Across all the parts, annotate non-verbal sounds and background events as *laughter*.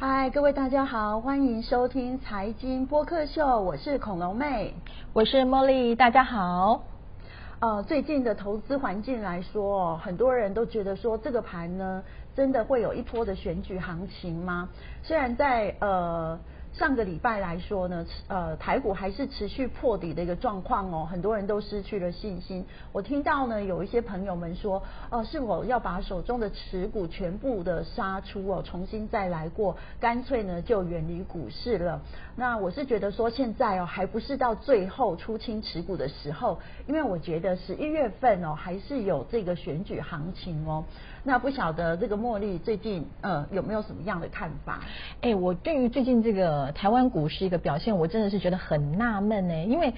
嗨，各位大家好，欢迎收听财经播客秀，我是恐龙妹，我是茉莉，大家好。呃，最近的投资环境来说，很多人都觉得说这个盘呢，真的会有一波的选举行情吗？虽然在呃。上个礼拜来说呢，呃，台股还是持续破底的一个状况哦，很多人都失去了信心。我听到呢，有一些朋友们说，哦，是否要把手中的持股全部的杀出哦，重新再来过，干脆呢就远离股市了。那我是觉得说，现在哦，还不是到最后出清持股的时候，因为我觉得十一月份哦，还是有这个选举行情哦。那不晓得这个茉莉最近呃有没有什么样的看法？哎，我对于最近这个台湾股市一个表现，我真的是觉得很纳闷呢，因为。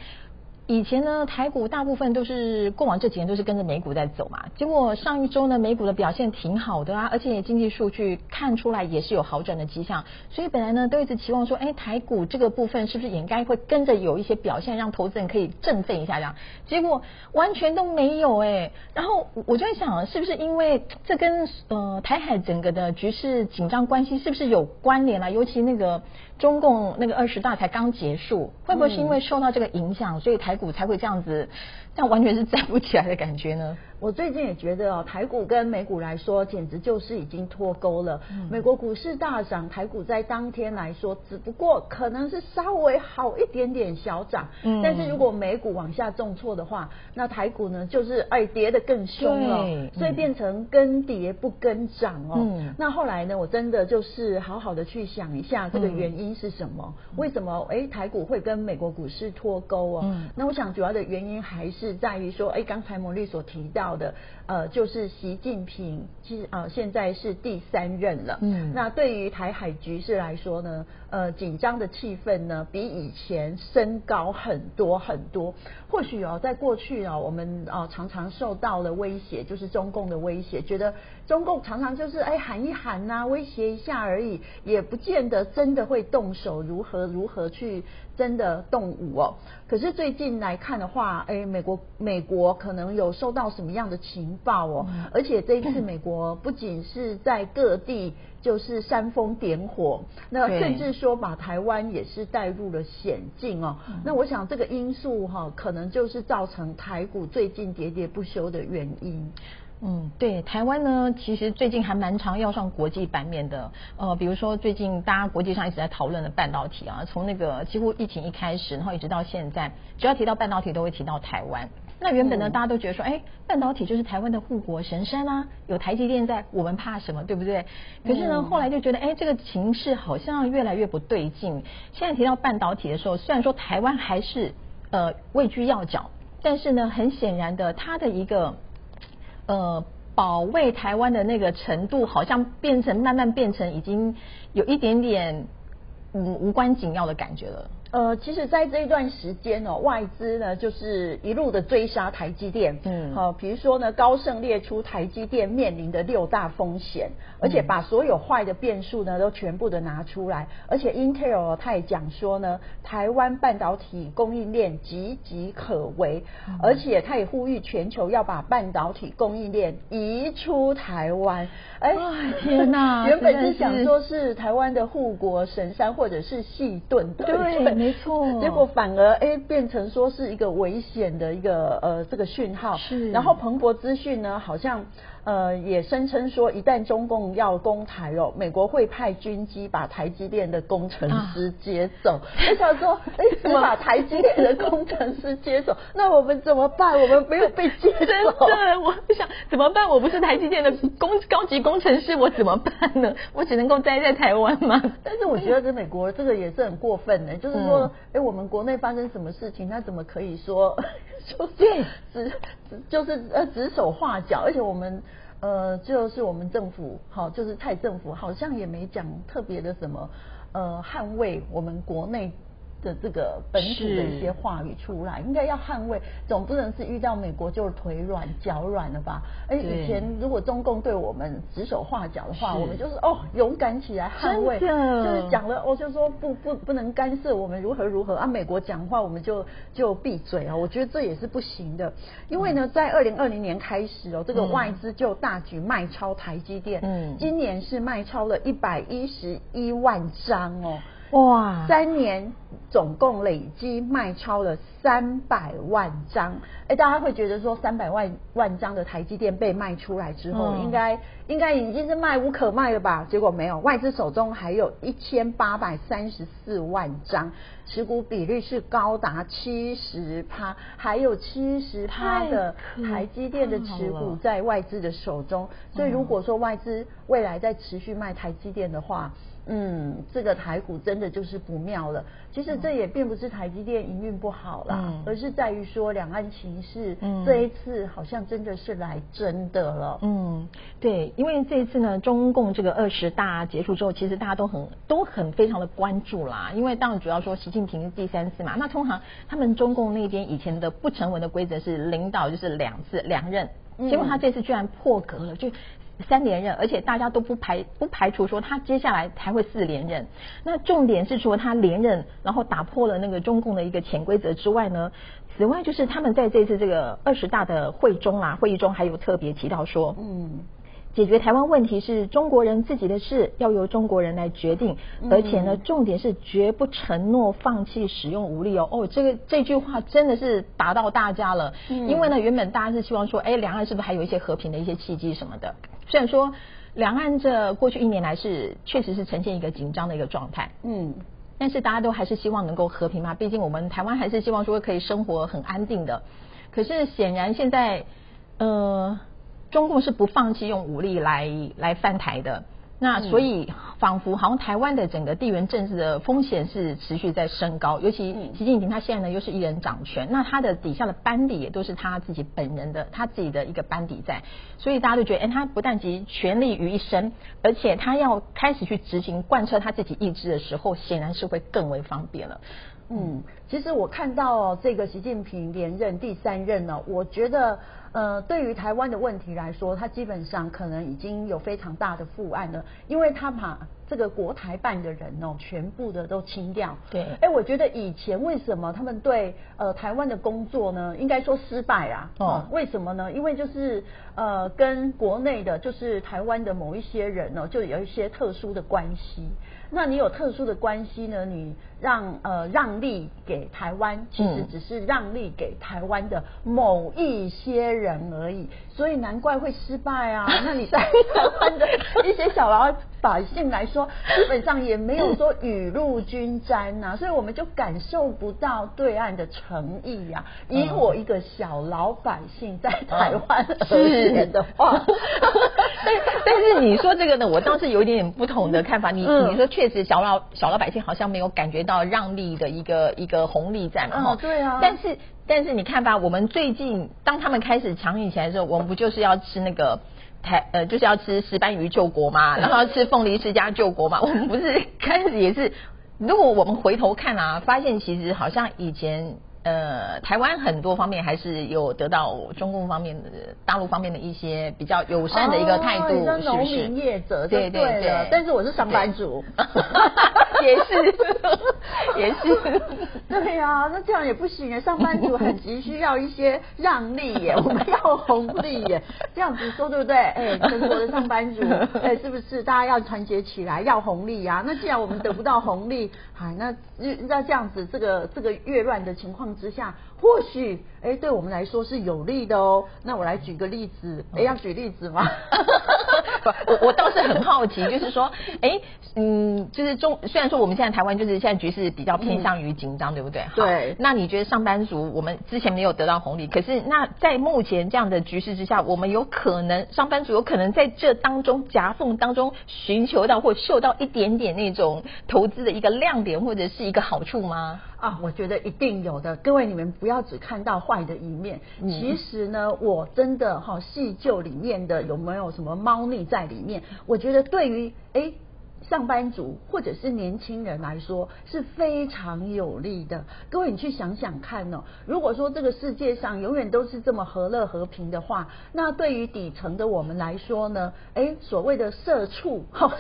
以前呢，台股大部分都是过往这几年都是跟着美股在走嘛。结果上一周呢，美股的表现挺好的啊，而且经济数据看出来也是有好转的迹象。所以本来呢，都一直期望说，哎，台股这个部分是不是也应该会跟着有一些表现，让投资人可以振奋一下这样？结果完全都没有哎。然后我就在想，是不是因为这跟呃台海整个的局势紧张关系是不是有关联啊？尤其那个中共那个二十大才刚结束，会不会是因为受到这个影响，所以台股才会这样子，这样完全是站不起来的感觉呢。我最近也觉得哦，台股跟美股来说，简直就是已经脱钩了。美国股市大涨，台股在当天来说，只不过可能是稍微好一点点小涨。嗯。但是如果美股往下重挫的话，那台股呢，就是哎跌得更凶了。所以变成跟跌不跟涨哦。嗯。那后来呢，我真的就是好好的去想一下这个原因是什么？为什么哎台股会跟美国股市脱钩哦？嗯。那我想主要的原因还是在于说，哎刚才魔力所提到。的呃，就是习近平，其实呃现在是第三任了。嗯，那对于台海局势来说呢，呃，紧张的气氛呢，比以前升高很多很多。或许哦，在过去哦，我们哦常常受到了威胁，就是中共的威胁，觉得中共常常就是哎喊一喊呐，威胁一下而已，也不见得真的会动手，如何如何去。真的动武哦，可是最近来看的话，哎，美国美国可能有收到什么样的情报哦？而且这一次美国不仅是在各地就是煽风点火，那甚至说把台湾也是带入了险境哦。那我想这个因素哈，可能就是造成台股最近喋喋不休的原因。嗯，对，台湾呢，其实最近还蛮常要上国际版面的。呃，比如说最近大家国际上一直在讨论的半导体啊，从那个几乎疫情一开始，然后一直到现在，只要提到半导体，都会提到台湾。那原本呢，大家都觉得说，哎，半导体就是台湾的护国神山啊，有台积电在，我们怕什么，对不对？可是呢，后来就觉得，哎，这个情势好像越来越不对劲。现在提到半导体的时候，虽然说台湾还是呃位居要角，但是呢，很显然的，它的一个。呃，保卫台湾的那个程度，好像变成慢慢变成已经有一点点无无关紧要的感觉了。呃，其实，在这一段时间哦，外资呢就是一路的追杀台积电，嗯，好，比如说呢，高盛列出台积电面临的六大风险，而且把所有坏的变数呢都全部的拿出来，而且 Intel 他也讲说呢，台湾半导体供应链岌岌可危，而且他也呼吁全球要把半导体供应链移出台湾。哎，天哪！原本是想说是台湾的护国神山，或者是细盾，对，没错。结果反而哎变成说是一个危险的一个呃这个讯号。是。然后彭博资讯呢，好像。呃，也声称说，一旦中共要攻台哦，美国会派军机把台积电的工程师接走。*laughs* 我想说，哎，怎么把台积电的工程师接走？*laughs* 那我们怎么办？我们没有被接走。*laughs* 对，我想怎么办？我不是台积电的工高级工程师，我怎么办呢？我只能够待在台湾吗？但是我觉得，这美国这个也是很过分的，就是说，哎，我们国内发生什么事情，他怎么可以说？就指，指就是呃指手画脚，而且我们呃就是我们政府好，就是蔡政府好像也没讲特别的什么呃捍卫我们国内的这个本土的一些话语出来，应该要捍卫，总不能是遇到美国就是腿软脚软了吧？而，以前如果中共对我们指手画脚的话，我们就是哦勇敢起来捍卫，就是讲了哦，就说不不不能干涉我们如何如何啊，美国讲话我们就就闭嘴啊，我觉得这也是不行的，因为呢，在二零二零年开始哦，这个外资就大举卖超台积电，嗯，今年是卖超了一百一十一万张哦。哇，三年总共累积卖超了三百万张，哎，大家会觉得说三百万万张的台积电被卖出来之后，应该应该已经是卖无可卖了吧？结果没有，外资手中还有一千八百三十四万张，持股比率是高达七十趴，还有七十趴的台积电的持股在外资的手中，所以如果说外资未来在持续卖台积电的话，嗯，这个台股真的就是不妙了。其实这也并不是台积电营运不好啦，而是在于说两岸情势这一次好像真的是来真的了。嗯，对，因为这一次呢，中共这个二十大结束之后，其实大家都很都很非常的关注啦。因为当然主要说习近平是第三次嘛，那通常他们中共那边以前的不成文的规则是领导就是两次两任，结果他这次居然破格了，就。三连任，而且大家都不排不排除说他接下来还会四连任。那重点是说他连任，然后打破了那个中共的一个潜规则之外呢，此外就是他们在这次这个二十大的会中啊，会议中还有特别提到说，嗯。解决台湾问题是中国人自己的事，要由中国人来决定。而且呢，重点是绝不承诺放弃使用武力哦。哦，这个这句话真的是打到大家了。因为呢，原本大家是希望说，哎，两岸是不是还有一些和平的一些契机什么的？虽然说两岸这过去一年来是确实是呈现一个紧张的一个状态，嗯，但是大家都还是希望能够和平嘛。毕竟我们台湾还是希望说可以生活很安定的。可是显然现在，呃。中共是不放弃用武力来来犯台的，那所以仿佛好像台湾的整个地缘政治的风险是持续在升高，尤其习近平他现在呢又是一人掌权，那他的底下的班底也都是他自己本人的他自己的一个班底在，所以大家都觉得，哎，他不但集权力于一身，而且他要开始去执行贯彻他自己意志的时候，显然是会更为方便了。嗯，其实我看到这个习近平连任第三任呢，我觉得。呃，对于台湾的问题来说，他基本上可能已经有非常大的负案了，因为他把这个国台办的人哦，全部的都清掉。对，哎，我觉得以前为什么他们对呃台湾的工作呢，应该说失败啊？哦，为什么呢？因为就是呃跟国内的，就是台湾的某一些人呢，就有一些特殊的关系。那你有特殊的关系呢？你让呃让利给台湾，其实只是让利给台湾的某一些人而已，所以难怪会失败啊。*laughs* 那你在台湾的一些小老百姓来说，基本上也没有说雨露均沾呐，所以我们就感受不到对岸的诚意呀。以我一个小老百姓在台湾而言的话，但但是你说这个呢，我倒是有一点点不同的看法。你你说确实小老小老百姓好像没有感觉到让利的一个一个红利在嘛？哦，对啊。但是但是你看吧，我们最近当他们开始强硬起来的时候，我们不就是要吃那个台呃，就是要吃石斑鱼救国嘛，然后要吃凤梨世家救国嘛？*laughs* 我们不是开始也是，如果我们回头看啊，发现其实好像以前。呃，台湾很多方面还是有得到中共方面的、大陆方面的一些比较友善的一个态度，是农民业者，对对对。但是我是上班族，*laughs* 也是也是。*laughs* 对呀，那这样也不行啊！上班族很急需要一些让利耶，*laughs* 我们要红利耶，这样子说对不对？哎，全国的上班族，*laughs* 哎，是不是大家要团结起来要红利呀？那既然我们得不到红利，哎，那那这样子，这个这个越乱的情况。之下，或许哎，对我们来说是有利的哦。那我来举个例子，哎，要举例子吗？不，我我倒是很好奇，就是说，哎，嗯，就是中，虽然说我们现在台湾就是现在局势比较偏向于紧张，对不对？对。那你觉得上班族我们之前没有得到红利，可是那在目前这样的局势之下，我们有可能上班族有可能在这当中夹缝当中寻求到或嗅到一点点那种投资的一个亮点或者是一个好处吗？啊，我觉得一定有的。各位，你们不要只看到坏的一面。其实呢，我真的哈细究里面的有没有什么猫腻在里面？我觉得对于哎上班族或者是年轻人来说是非常有利的。各位，你去想想看哦，如果说这个世界上永远都是这么和乐和平的话，那对于底层的我们来说呢？哎，所谓的社畜，哈，*laughs*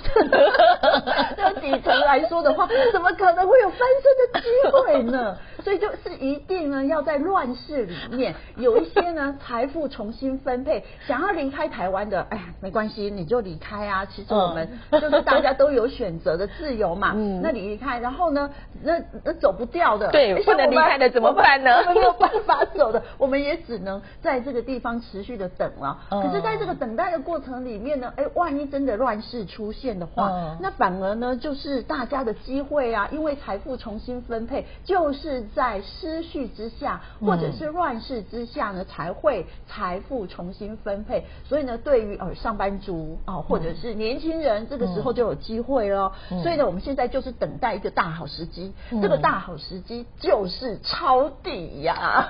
对底层来说的话，怎么可能会有翻身的机会呢？所以就是一定呢，要在乱世里面有一些呢财富重新分配。想要离开台湾的，哎呀，没关系，你就离开啊。其实我们就是大家都有选择的自由嘛。*laughs* 嗯，那你离开，然后呢，那那走不掉的，对，不能离开的怎么办呢？*laughs* 我们没有办法走的，我们也只能在这个地方持续的等了。可是，在这个等待的过程里面呢，哎，万一真的乱世出现的话，那反而呢，就是大家的机会啊，因为财富重新分配，就是。在失序之下，或者是乱世之下呢，才会财富重新分配。所以呢，对于呃上班族啊，或者是年轻人，这个时候就有机会了。所以呢，我们现在就是等待一个大好时机。这个大好时机就是抄底呀！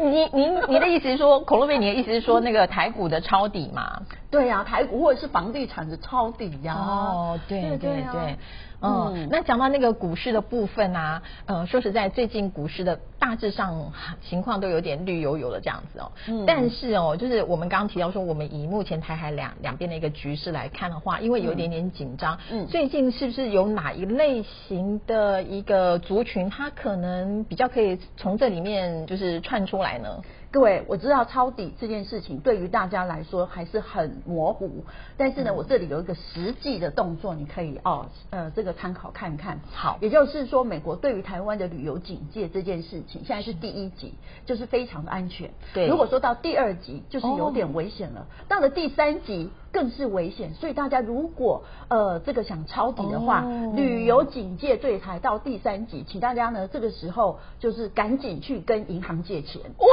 你您您的意思是说，孔洛贝，你的意思是说那个台股的抄底吗？对呀，台股或者是房地产的抄底呀。哦，对对对。嗯，那讲到那个股市的部分啊，呃，说实在，最近股市的大致上情况都有点绿油油的这样子哦。嗯。但是哦，就是我们刚刚提到说，我们以目前台海两两边的一个局势来看的话，因为有一点点紧张。嗯。最近是不是有哪一类型的一个族群，它可能比较可以从这里面就是串出来呢？各位，我知道抄底这件事情对于大家来说还是很模糊，但是呢，我这里有一个实际的动作，你可以哦，呃，这个参考看看。好，也就是说，美国对于台湾的旅游警戒这件事情，现在是第一级，就是非常的安全。对，如果说到第二级，就是有点危险了。到了第三级。更是危险，所以大家如果呃这个想抄底的话，旅游警戒对台到第三级，请大家呢这个时候就是赶紧去跟银行借钱。哇！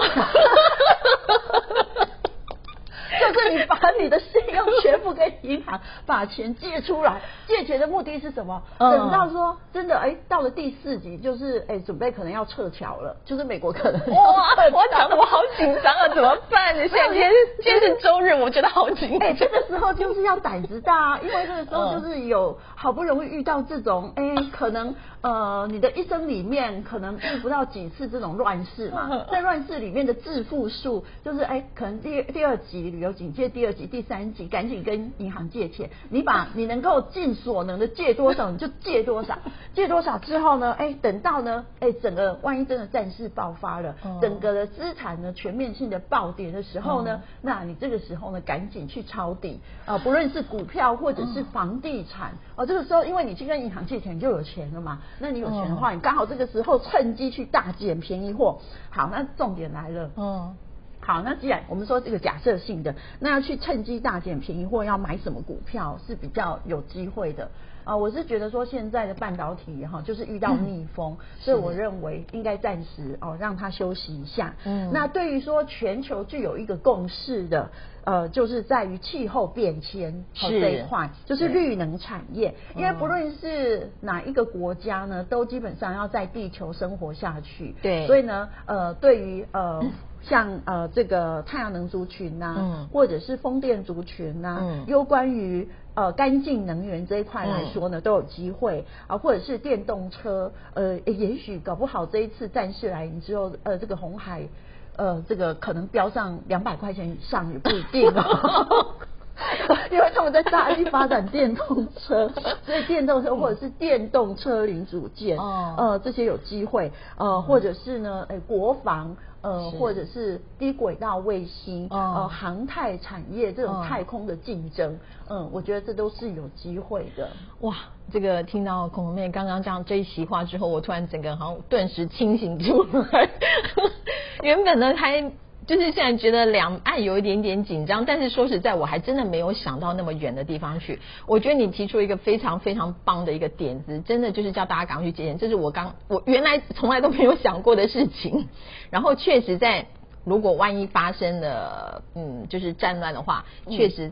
*laughs* 就是你把你的信用全部给银行把钱借出来，借钱的目的是什么？等到说真的，哎，到了第四集，就是哎，准备可能要撤侨了，就是美国可能哇，我讲的我好紧张啊，怎么办？现在今天今天是周日，我觉得好紧张。哎，这个时候就是要胆子大，因为这个时候就是有好不容易遇到这种，哎，可能呃，你的一生里面可能遇不到几次这种乱世嘛，*laughs* 在乱世里面的致富术，就是哎，可能第第二级旅游。警戒第二级、第三级，赶紧跟银行借钱。你把你能够尽所能的借多少，你就借多少。借多少之后呢？哎，等到呢？哎，整个万一真的战事爆发了，整个的资产呢全面性的暴跌的时候呢，那你这个时候呢，赶紧去抄底啊！不论是股票或者是房地产哦，这个时候因为你去跟银行借钱，你就有钱了嘛。那你有钱的话，你刚好这个时候趁机去大捡便宜货。好，那重点来了。嗯。好，那既然我们说这个假设性的，那要去趁机大捡便宜或，要买什么股票是比较有机会的啊？我是觉得说现在的半导体哈，就是遇到逆风，所以我认为应该暂时哦让它休息一下。嗯，那对于说全球具有一个共识的，呃，就是在于气候变迁这一块，就是绿能产业，因为不论是哪一个国家呢，都基本上要在地球生活下去。对，所以呢，呃，对于呃。*clears throat* 像呃这个太阳能族群呐，或者是风电族群呐，又关于呃干净能源这一块来说呢，都有机会啊，或者是电动车，呃，也许搞不好这一次战事来临之后，呃，这个红海，呃，这个可能飙上两百块钱以上也不一定哦。*laughs* 因为他们在大力发展电动车，所以电动车或者是电动车零组件，呃，这些有机会，呃，或者是呢，哎，国防，呃，或者是低轨道卫星，呃，航太产业这种太空的竞争，嗯，我觉得这都是有机会的。哇，这个听到孔妹刚刚这样这一席话之后，我突然整个人好像顿时清醒出来，*laughs* 原本呢还。就是现在觉得两岸有一点点紧张，但是说实在，我还真的没有想到那么远的地方去。我觉得你提出一个非常非常棒的一个点子，真的就是叫大家赶快去借钱，这是我刚我原来从来都没有想过的事情。*laughs* 然后确实在如果万一发生了，嗯，就是战乱的话，确实。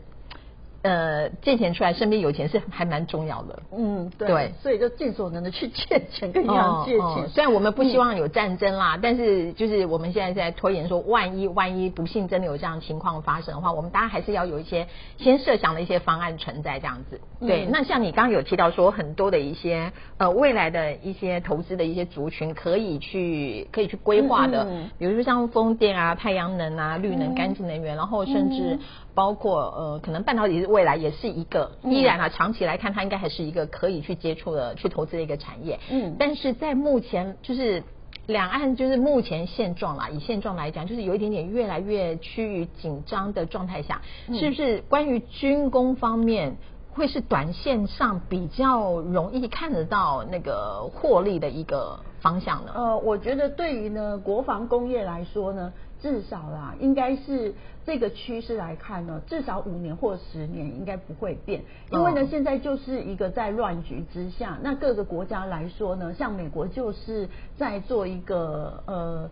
呃借钱出来，身边有钱是还蛮重要的。嗯，对，对所以就尽所能的去借钱，跟银行借钱。哦哦虽然我们不希望有战争啦，但是就是我们现在在拖延说，万一万一不幸真的有这样情况发生的话，我们大家还是要有一些先设想的一些方案存在这样子。对，嗯那像你刚刚有提到说，很多的一些呃未来的一些投资的一些族群可以去可以去规划的，比如说像风电啊、太阳能啊、绿能、嗯干净能源，然后甚至嗯包括呃，可能半导体是未来也是一个，嗯依然啊，长期来看，它应该还是一个可以去接触的、去投资的一个产业。嗯但是在目前就是。两岸就是目前现状啦，以现状来讲，就是有一点点越来越趋于紧张的状态下，嗯是不是关于军工方面会是短线上比较容易看得到那个获利的一个方向呢？呃，我觉得对于呢国防工业来说呢，至少啦，应该是这个趋势来看呢，至少五年或十年应该不会变，因为呢、哦现在就是一个在乱局之下，那各个国家来说呢，像美国就是在做一个呃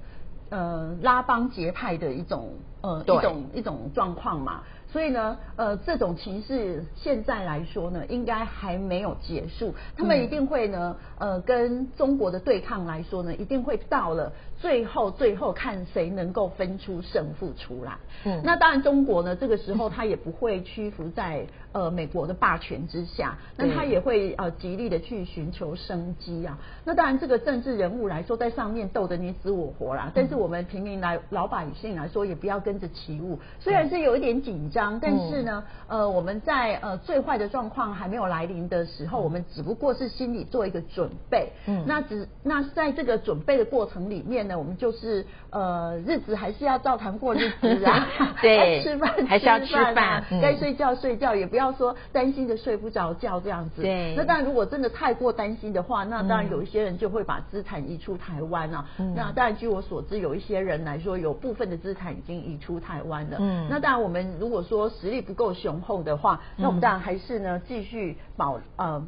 呃拉帮结派的一种呃一种一种状况嘛。所以呢，呃，这种情势现在来说呢，应该还没有结束。他们嗯一定会呢，呃，跟中国的对抗来说呢，一定会到了最后，最后看谁能够分出胜负出来。嗯那当然，中国呢，这个时候他也不会屈服在呃美国的霸权之下，那他也会呃极力的去寻求生机啊。那当然，这个政治人物来说，在上面斗得你死我活啦，但是我们平民来老百姓来说，也不要跟着起舞。虽然是有一点紧张，但是呢，呃，我们在呃最坏的状况还没有来临的时候，我们只不过是心里做一个准备。嗯那只那在这个准备的过程里面呢，我们就是呃日子还是要照常过日子啊，*laughs* 对该吃饭 *laughs* 还是要吃啊饭嗯该睡觉睡觉，也不要说担心的睡不着觉这样子。对那当然，如果真的太过担心的话，那当然嗯有一些人就会把资产移出台湾啊。嗯那当然，据我所知，有一些人来说，有部分的资产已经移出台湾了。嗯那当然，我们如果说实力不够雄厚的话，那我们嗯当然还是呢继续保呃。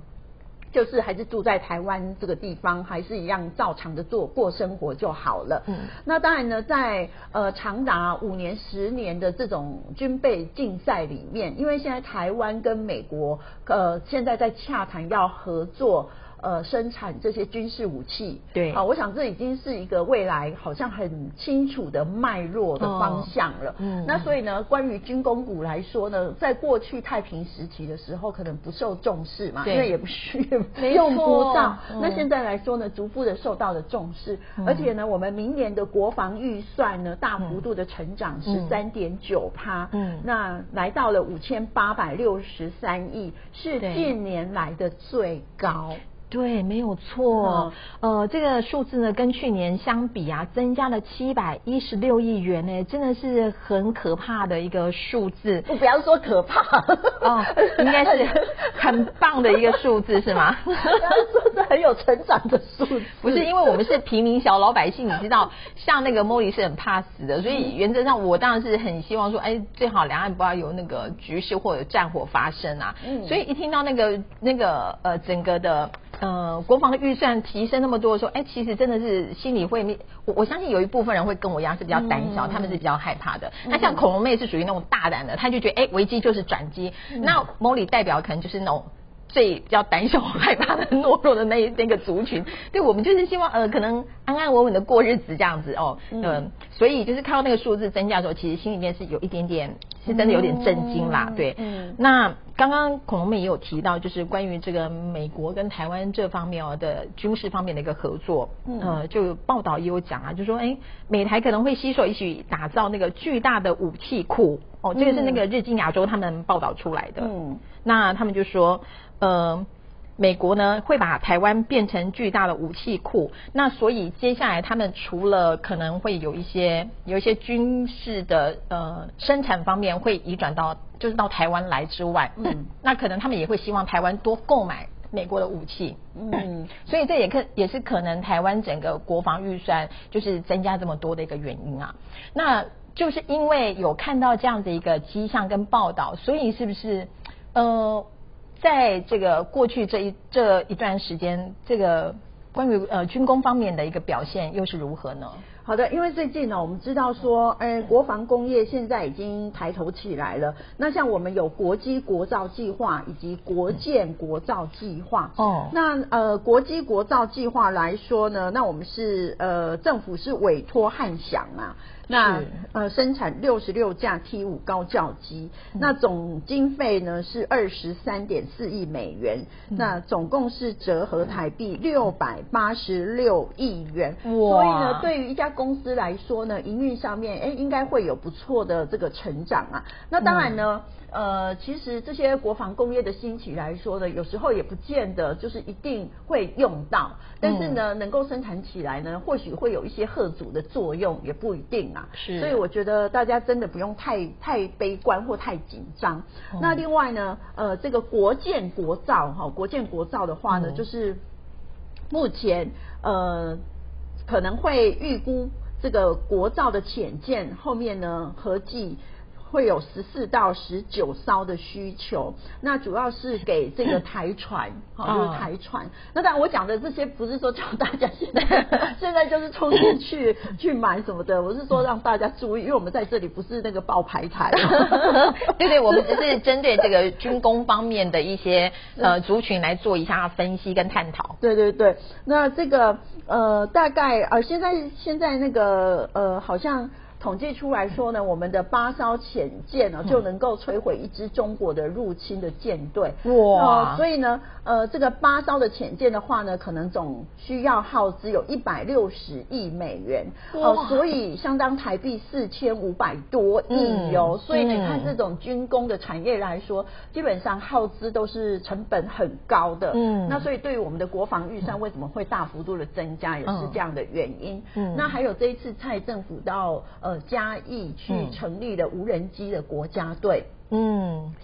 就是还是住在台湾这个地方，还是一样照常的做过生活就好了。嗯那当然呢，在呃长达五年、十年的这种军备竞赛里面，因为现在台湾跟美国呃现在在洽谈要合作。呃，生产这些军事武器，对。啊，我想这已经是一个未来好像很清楚的脉络的方向了。哦。嗯。那所以呢，关于军工股来说呢，在过去太平时期的时候，可能不受重视嘛，对。因为也不需没用不错到。嗯。那现在来说呢，逐步的受到了重视，嗯。而且呢，我们明年的国防预算呢，大幅度的成长十嗯三点九趴，嗯。那来到了五千八百六十三亿，是近年来的最高。对，没有错。呃，这个数字呢，跟去年相比啊，增加了七百一十六亿元呢，真的是很可怕的一个数字。我不要说可怕哦，应该是 *laughs* 很棒的一个数字，是吗？不要说是很有成长的数字，不是，因为我们是平民小老百姓，你知道，像那个莫莉是很怕死的，所以原则上我当然是很希望说，哎，最好两岸不要有那个局势或者战火发生啊。嗯所以一听到那个那个呃整个的呃国防的预算提升那么多的时候，哎，其实真的是心里会，我我相信有一部分人会跟我一样是比较胆小，嗯他们是比较害怕的。那像恐龙妹是属于那种大胆的，她就觉得哎危机就是转机。嗯那莫莉代表可能就是那种。最比较胆小、害怕的、懦弱的那一 *laughs* 那个族群，对我们就是希望呃，可能安安稳稳的过日子这样子哦，嗯、嗯所以就是看到那个数字增加的时候，其实心里面是有一点点，是真的有点震惊啦，嗯对。嗯。那刚刚恐龙妹也有提到，就是关于这个美国跟台湾这方面哦的军事方面的一个合作，嗯。呃，就报道也有讲啊，就说哎，美台可能会携手一起打造那个巨大的武器库，哦，这个是那个日经亚洲他们报道出来的，嗯。那他们就说，呃，美国呢会把台湾变成巨大的武器库，那所以接下来他们除了可能会有一些有一些军事的呃生产方面会移转到就是到台湾来之外，嗯。那可能他们也会希望台湾多购买美国的武器，嗯。所以这也可也是可能台湾整个国防预算就是增加这么多的一个原因啊。那就是因为有看到这样的一个迹象跟报道，所以是不是呃，在这个过去这一这一段时间，这个关于呃军工方面的一个表现又是如何呢？好的，因为最近呢，我们知道说，哎，国防工业现在已经抬头起来了。那像我们有国机国造计划以及国建国造计划。哦。那呃，国机国造计划来说呢，那我们是呃，政府是委托汉翔啊。那呃，生产六十六架 T 五高教机，那总经费呢是二十三点四亿美元，那总共是折合台币六百八十六亿元。哇所以呢，对于一家公司来说呢，营运上面哎，应该会有不错的这个成长啊。那当然呢。呃，其实这些国防工业的兴起来说呢，有时候也不见得就是一定会用到，但是呢，能够生产起来呢，或许会有一些贺阻的作用，也不一定啊。是，所以我觉得大家真的不用太太悲观或太紧张。那另外呢，呃，这个国建国造哈，国建国造的话呢，就是目前呃可能会预估这个国造的潜舰后面呢合计。会有十四到十九艘的需求，那主要是给这个台船，好，就是台船。那当然，我讲的这些不是说叫大家现在现在就是冲进去去买什么的，我是说让大家注意，因为我们在这里不是那个爆牌台。*laughs* 对对，我们只是针对这个军工方面的一些呃族群来做一下分析跟探讨。对对对，那这个呃大概呃现在现在那个呃好像。统计出来说呢，我们的八艘潜舰呢就能够摧毁一支中国的入侵的舰队。哇！所以呢，呃，这个八艘的潜舰的话呢，可能总需要耗资有一百六十亿美元。哦，所以相当台币四千五百多亿哟。所以你看，这种军工的产业来说，基本上耗资都是成本很高的。嗯。那所以对于我们的国防预算为什么会大幅度的增加，也是这样的原因。嗯。那还有这一次蔡政府到呃。嘉义去成立了无人机的国家队，嗯，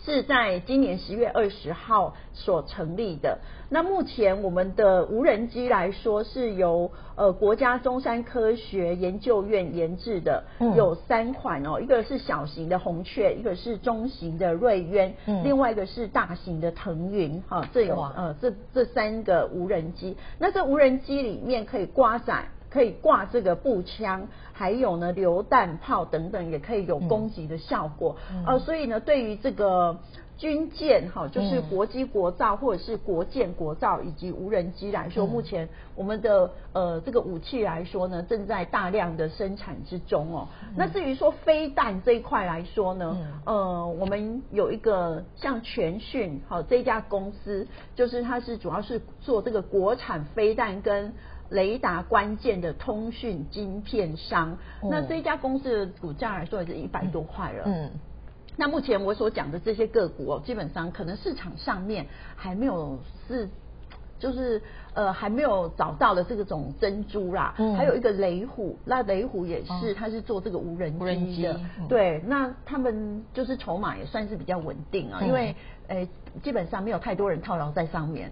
是在今年十月二十号所成立的。那目前我们的无人机来说，是由呃国家中山科学研究院研制的，有三款哦，一个是小型的红雀，一个是中型的瑞渊，另外一个是大型的腾云，哈，这有呃这这三个无人机。那这无人机里面可以挂载。可以挂这个步枪，还有呢榴弹炮等等，也可以有攻击的效果。呃，所以呢，对于这个军舰哈，就是国机国造或者是国舰国造以及无人机来说，目前我们的呃这个武器来说呢，正在大量的生产之中哦。那至于说飞弹这一块来说呢，呃，我们有一个像全讯哈这家公司，就是它是主要是做这个国产飞弹跟。雷达关键的通讯晶片商，那这一家公司的股价来说也是一百多块了。嗯，那目前我所讲的这些个股哦，基本上可能市场上面还没有是。就是呃还没有找到的这个种珍珠啦，还有一个雷虎，那雷虎也是，它是做这个无人机的，对，那他们就是筹码也算是比较稳定啊，因为呃基本上没有太多人套牢在上面。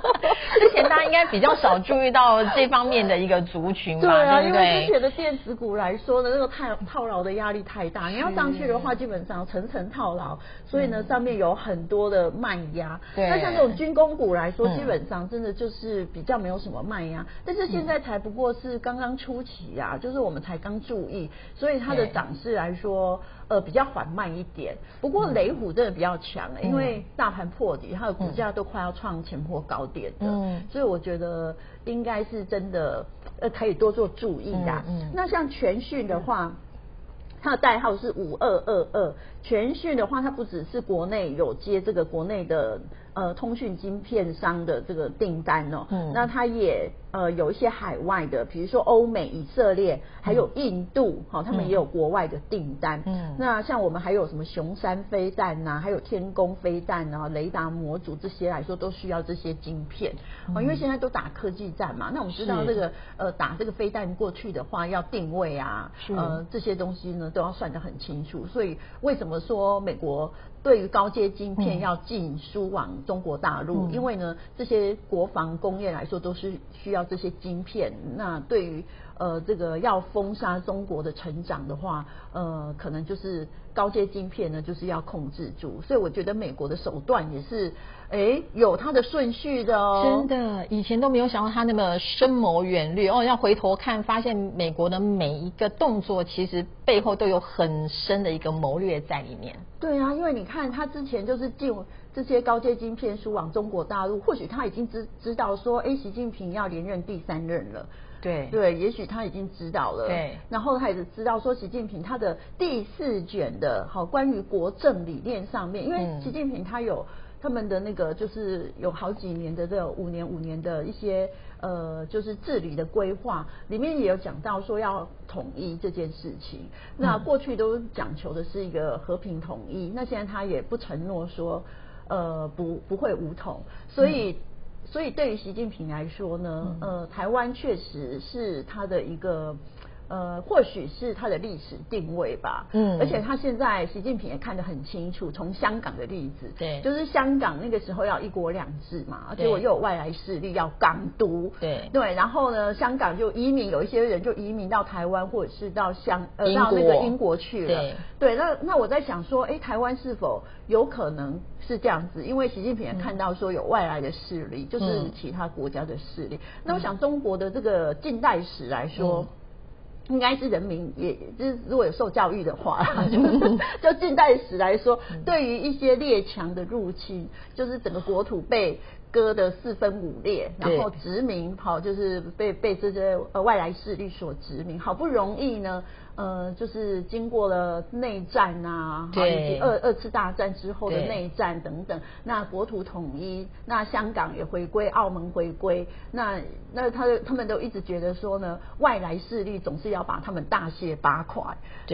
*laughs* 之前大家应该比较少注意到这方面的一个族群嘛，对啊，因为之前的电子股来说呢，那个太套牢的压力太大，你要上去的话，基本上层层套牢，所以呢上面有很多的卖压。那像这种军工股来说，基本上真的就是比较没有什么卖压，但是现在才不过是刚刚初期啊，就是我们才刚注意，所以它的涨势来说。呃，比较缓慢一点，不过雷虎真的比较强，因为大盘破底，它的股价都快要创前波高点的，所以我觉得应该是真的呃可以多做注意的。那像全讯的话，它的代号是五二二二，全讯的话，它不只是国内有接这个国内的。呃，通讯晶片商的这个订单哦，嗯那它也呃有一些海外的，比如说欧美、以色列，还有印度，好，他们也有国外的订单。嗯，那像我们还有什么熊山飞弹呐，还有天宫飞弹啊，雷达模组这些来说，都需要这些晶片。哦，因为现在都打科技战嘛，那我们知道这个呃打这个飞弹过去的话，要定位啊，呃这些东西呢都要算得很清楚。所以为什么说美国？对于高阶晶片要进输往中国大陆，因为呢，这些国防工业来说都是需要这些晶片。那对于呃这个要封杀中国的成长的话，呃，可能就是高阶晶片呢，就是要控制住。所以我觉得美国的手段也是哎，有它的顺序的哦。真的，以前都没有想到他那么深谋远虑哦。要回头看，发现美国的每一个动作，其实背后都有很深的一个谋略在里面。对啊，因为你看他之前就是进这些高阶晶片输往中国大陆，或许他已经知知道说，哎，习近平要连任第三任了。对对，也许他已经知道了。对，然后他也知道说，习近平他的第四卷的好关于国政理念上面，因为习近平他有他们的那个就是有好几年的这五年五年的一些呃就是治理的规划，里面也有讲到说要统一这件事情。那过去都讲求的是一个和平统一，那现在他也不承诺说呃不不会武统，所以。所以对于习近平来说呢，呃，台湾确实是他的一个。呃，或许是他的历史定位吧。嗯，而且他现在习近平也看得很清楚，从香港的例子，对，就是香港那个时候要一国两制嘛，结果又有外来势力要港独，对对，然后呢，香港就移民，有一些人就移民到台湾或者是到香呃到那个英国去了。对，那那我在想说，哎，台湾是否有可能是这样子？因为习近平也看到说有外来的势力，就是其他国家的势力。那我想中国的这个近代史来说。应该是人民，也就是如果有受教育的话，*laughs* 就近代史来说，对于一些列强的入侵，就是整个国土被割得四分五裂，然后殖民，好，就是被被这些呃外来势力所殖民，好不容易呢。呃，就是经过了内战啊，以及二二次大战之后的内战等等，那国土统一，那香港也回归，澳门回归，那那他他们都一直觉得说呢，外来势力总是要把他们大卸八块，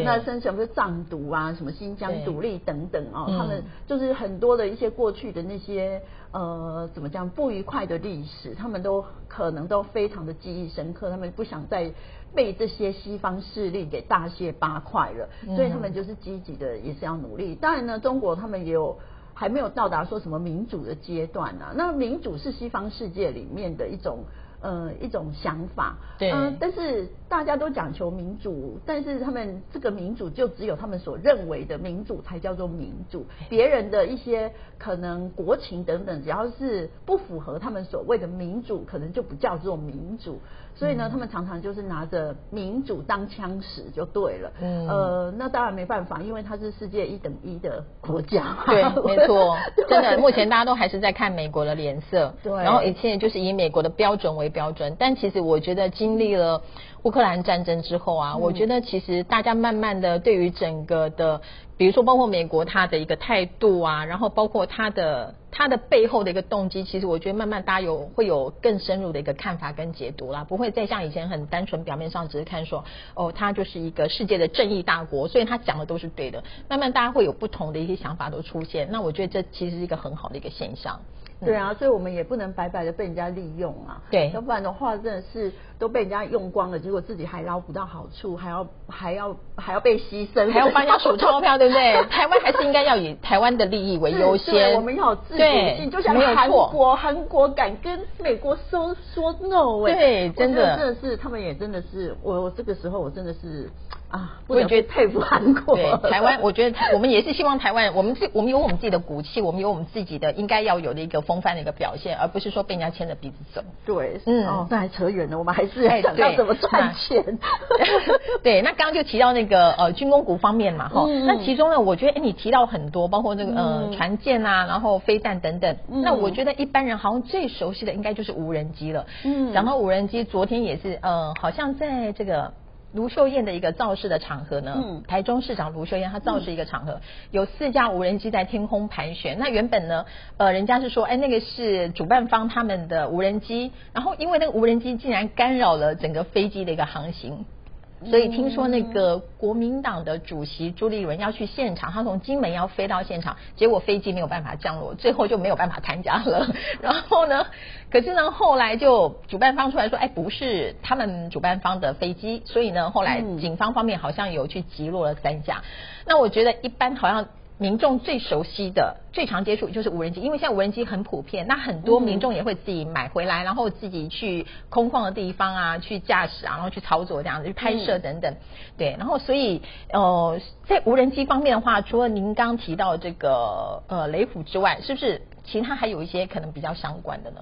那甚至什么藏独啊，什么新疆独立等等啊，他们就是很多的一些过去的那些呃，怎么讲不愉快的历史，他们都可能都非常的记忆深刻，他们不想再。被这些西方势力给大卸八块了，所以他们就是积极的，也是要努力。当然呢，中国他们也有还没有到达说什么民主的阶段啊。那民主是西方世界里面的一种。呃，一种想法，对，嗯，但是大家都讲求民主，但是他们这个民主就只有他们所认为的民主才叫做民主，别人的一些可能国情等等，只要是不符合他们所谓的民主，可能就不叫做民主。所以呢，他们常常就是拿着民主当枪使就对了。嗯，呃，那当然没办法，因为它是世界一等一的国家。对，*laughs* 没错，真的，目前大家都还是在看美国的脸色，对，然后一切就是以美国的标准为。标准，但其实我觉得经历了乌克兰战争之后啊，我觉得其实大家慢慢的对于整个的，比如说包括美国他的一个态度啊，然后包括他的他的背后的一个动机，其实我觉得慢慢大家有会有更深入的一个看法跟解读啦，不会再像以前很单纯表面上只是看说哦，他就是一个世界的正义大国，所以他讲的都是对的。慢慢大家会有不同的一些想法都出现，那我觉得这其实是一个很好的一个现象。对啊，所以我们也不能白白的被人家利用啊。对，要不然的话，真的是都被人家用光了，结果自己还捞不到好处，还要还要还要被牺牲，还要帮人家数钞票，对不对？*laughs* 台湾还是应该要以台湾的利益为优先。我们要有自主性，就像韩国，韩国敢跟美国说说 no，对，真的真的是他们也真的是，我我这个时候我真的是。啊，我也觉得佩服韩国。对台湾，我觉得我们也是希望台湾，我们自我们有我们自己的骨气，我们有我们自己的应该要有的一个风范的一个表现，而不是说被人家牵着鼻子走。对，嗯，哦，那还扯远了，我们还是要想到怎么赚钱。*laughs* 对，那刚刚就提到那个呃军工股方面嘛，哈，那其中呢，我觉得哎，你提到很多，包括这个呃船舰啊，然后飞弹等等。那我觉得一般人好像最熟悉的应该就是无人机了。嗯，然后无人机昨天也是呃，好像在这个。卢秀燕的一个造势的场合呢，台中市长卢秀燕她造势一个场合，有四架无人机在天空盘旋。那原本呢，呃，人家是说，哎，那个是主办方他们的无人机，然后因为那个无人机竟然干扰了整个飞机的一个航行。所以听说那个国民党的主席朱立伦要去现场，他从金门要飞到现场，结果飞机没有办法降落，最后就没有办法参加了。*laughs* 然后呢，可是呢，后来就主办方出来说，哎，不是他们主办方的飞机，所以呢，后来警方方面好像有去击落了三架。那我觉得一般好像。民众最熟悉的、最常接触就是无人机，因为现在无人机很普遍，那很多民众也会自己买回来，然后自己去空旷的地方啊，去驾驶啊，然后去操作这样子，去拍摄等等。对，然后所以呃，在无人机方面的话，除了您刚提到这个呃雷虎之外，是不是其他还有一些可能比较相关的呢？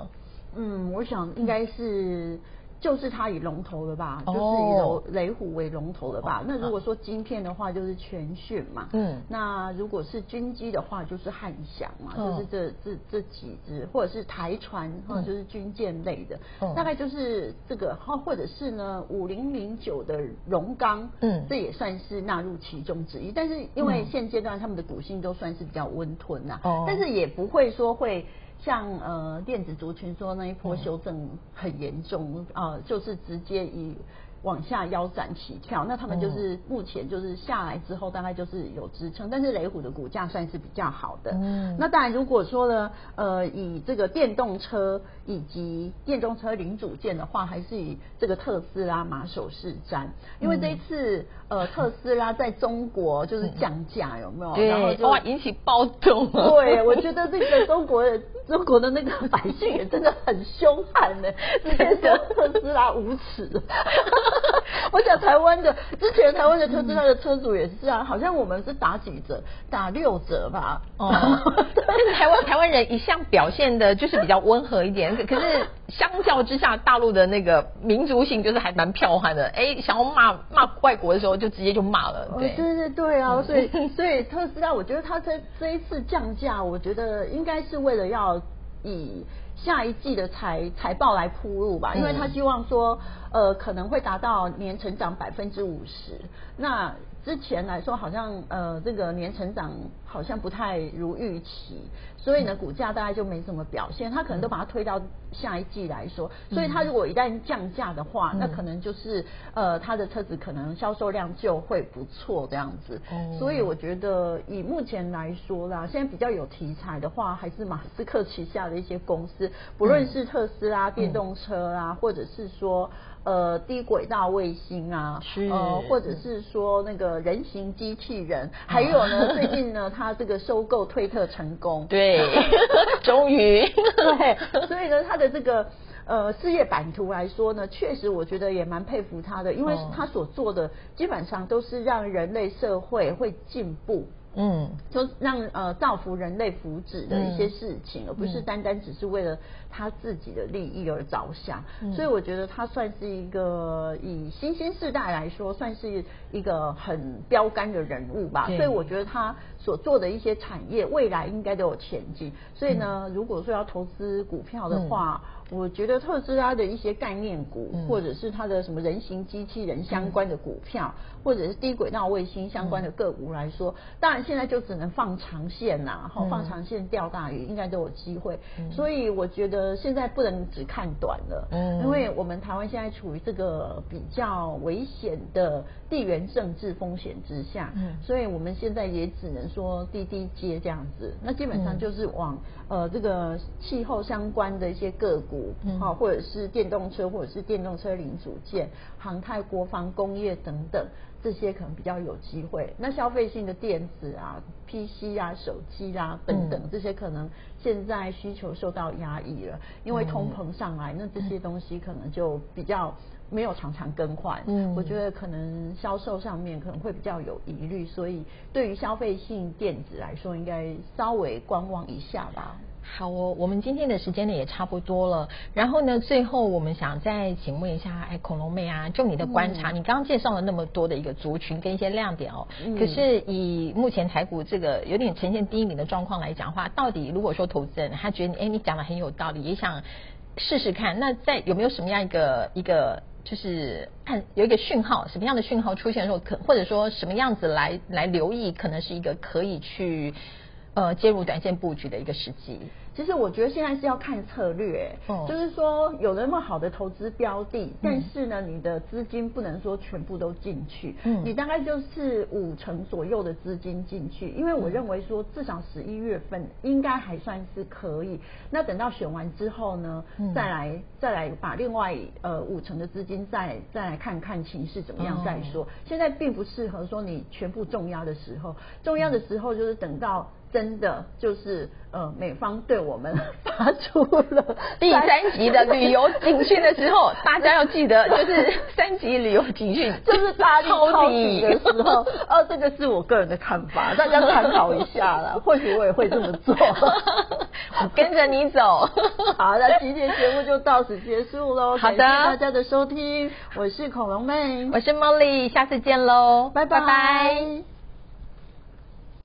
嗯，我想应该是。就是它以龙头的吧，就是以雷雷虎为龙头的吧。那如果说晶片的话，就是全讯嘛。嗯。那如果是军机的话，就是汉翔嘛，就是这这这几只，或者是台船，或者就是军舰类的，大概就是这个，或或者是呢五零零九的荣钢，嗯，这也算是纳入其中之一。但是因为现阶段他们的股性都算是比较温吞呐，但是也不会说会。像呃电子族群说那一波修正很严重啊，就是直接以。往下腰斩起跳，那他们就是目前就是下来之后，大概就是有支撑，但是雷虎的股价算是比较好的。嗯，那当然如果说呢，呃，以这个电动车以及电动车零组件的话，还是以这个特斯拉马首是瞻，因为这一次呃特斯拉在中国就是降价，有没有？然后就，哇，引起暴动。对，我觉得这个中国的中国的那个 *laughs* 百姓也真的很凶悍呢，直接说特斯拉无耻。*laughs* 我想台湾的之前台湾的特斯拉的车主也是啊，好像我们是打几折，打六折吧。哦，*laughs* 但是台湾台湾人一向表现的就是比较温和一点，可是相较之下，大陆的那个民族性就是还蛮彪悍的。哎，想要骂骂外国的时候，就直接就骂了。对对对对啊，所以所以特斯拉，我觉得它这这一次降价，我觉得应该是为了要以。下一季的财财报来铺路吧，因为他希望说，呃，可能会达到年成长百分之五十。那之前来说，好像呃，这个年成长好像不太如预期。所以呢，股价大概就没什么表现，他可能都把它推到下一季来说。所以他如果一旦降价的话，那可能就是呃，他的车子可能销售量就会不错这样子。所以我觉得以目前来说啦，现在比较有题材的话，还是马斯克旗下的一些公司，不论是特斯拉电动车啊，或者是说。呃，低轨道卫星啊，呃，或者是说那个人形机器人，还有呢，最近呢，*laughs* 他这个收购推特成功，对，*laughs* 终于，对，所以呢，他的这个呃事业版图来说呢，确实我觉得也蛮佩服他的，因为他所做的基本上都是让人类社会会进步。嗯，就让呃造福人类福祉的一些事情，而不是单单只是为了他自己的利益而着想。所以我觉得他算是一个以新兴世代来说，算是一个很标杆的人物吧。所以我觉得他所做的一些产业未来应该都有前景。所以呢，如果说要投资股票的话，我觉得特斯拉的一些概念股，或者是它的什么人形机器人相关的股票，或者是低轨道卫星相关的个股来说，当然现在就只能放长线呐，好放长线钓大鱼，应该都有机会。所以我觉得现在不能只看短了，因为我们台湾现在处于这个比较危险的地缘政治风险之下，所以我们现在也只能说滴滴接这样子。那基本上就是往呃这个气候相关的一些个股。好，或者是电动车，或者是电动车零组件、航太、国防、工业等等，这些可能比较有机会。那消费性的电子啊、PC 啊、手机啊等等，这些可能现在需求受到压抑了，因为通膨上来，那这些东西可能就比较没有常常更换。嗯，我觉得可能销售上面可能会比较有疑虑，所以对于消费性电子来说，应该稍微观望一下吧。好哦，我们今天的时间呢也差不多了。然后呢，最后我们想再请问一下，哎，恐龙妹啊，就你的观察，你刚刚介绍了那么多的一个族群跟一些亮点哦。可是以目前台股这个有点呈现低迷的状况来讲话，到底如果说投资人他觉得，哎，你讲的很有道理，也想试试看，那在有没有什么样一个一个就是看有一个讯号，什么样的讯号出现的时候，可或者说什么样子来来留意，可能是一个可以去。呃，介入短线布局的一个时机。其实我觉得现在是要看策略，就是说有那么好的投资标的，但是呢，你的资金不能说全部都进去，你大概就是五成左右的资金进去，因为我认为说至少十一月份应该还算是可以。那等到选完之后呢，再来再来把另外呃五成的资金再再来看看情势怎么样再说。现在并不适合说你全部重压的时候，重压的时候就是等到。真的就是呃，美方对我们发出了 *laughs* 第三级的旅游警讯的时候，*laughs* 大家要记得，就是 *laughs* 三级旅游警讯，就是大力抄底的时候。哦，这个是我个人的看法，大家参考一下啦。或许我也会这么做，我跟着你走。好，那今天节目就到此结束喽。好的，大家的收听，我是恐龙妹，我是 Molly，下次见喽，拜拜拜。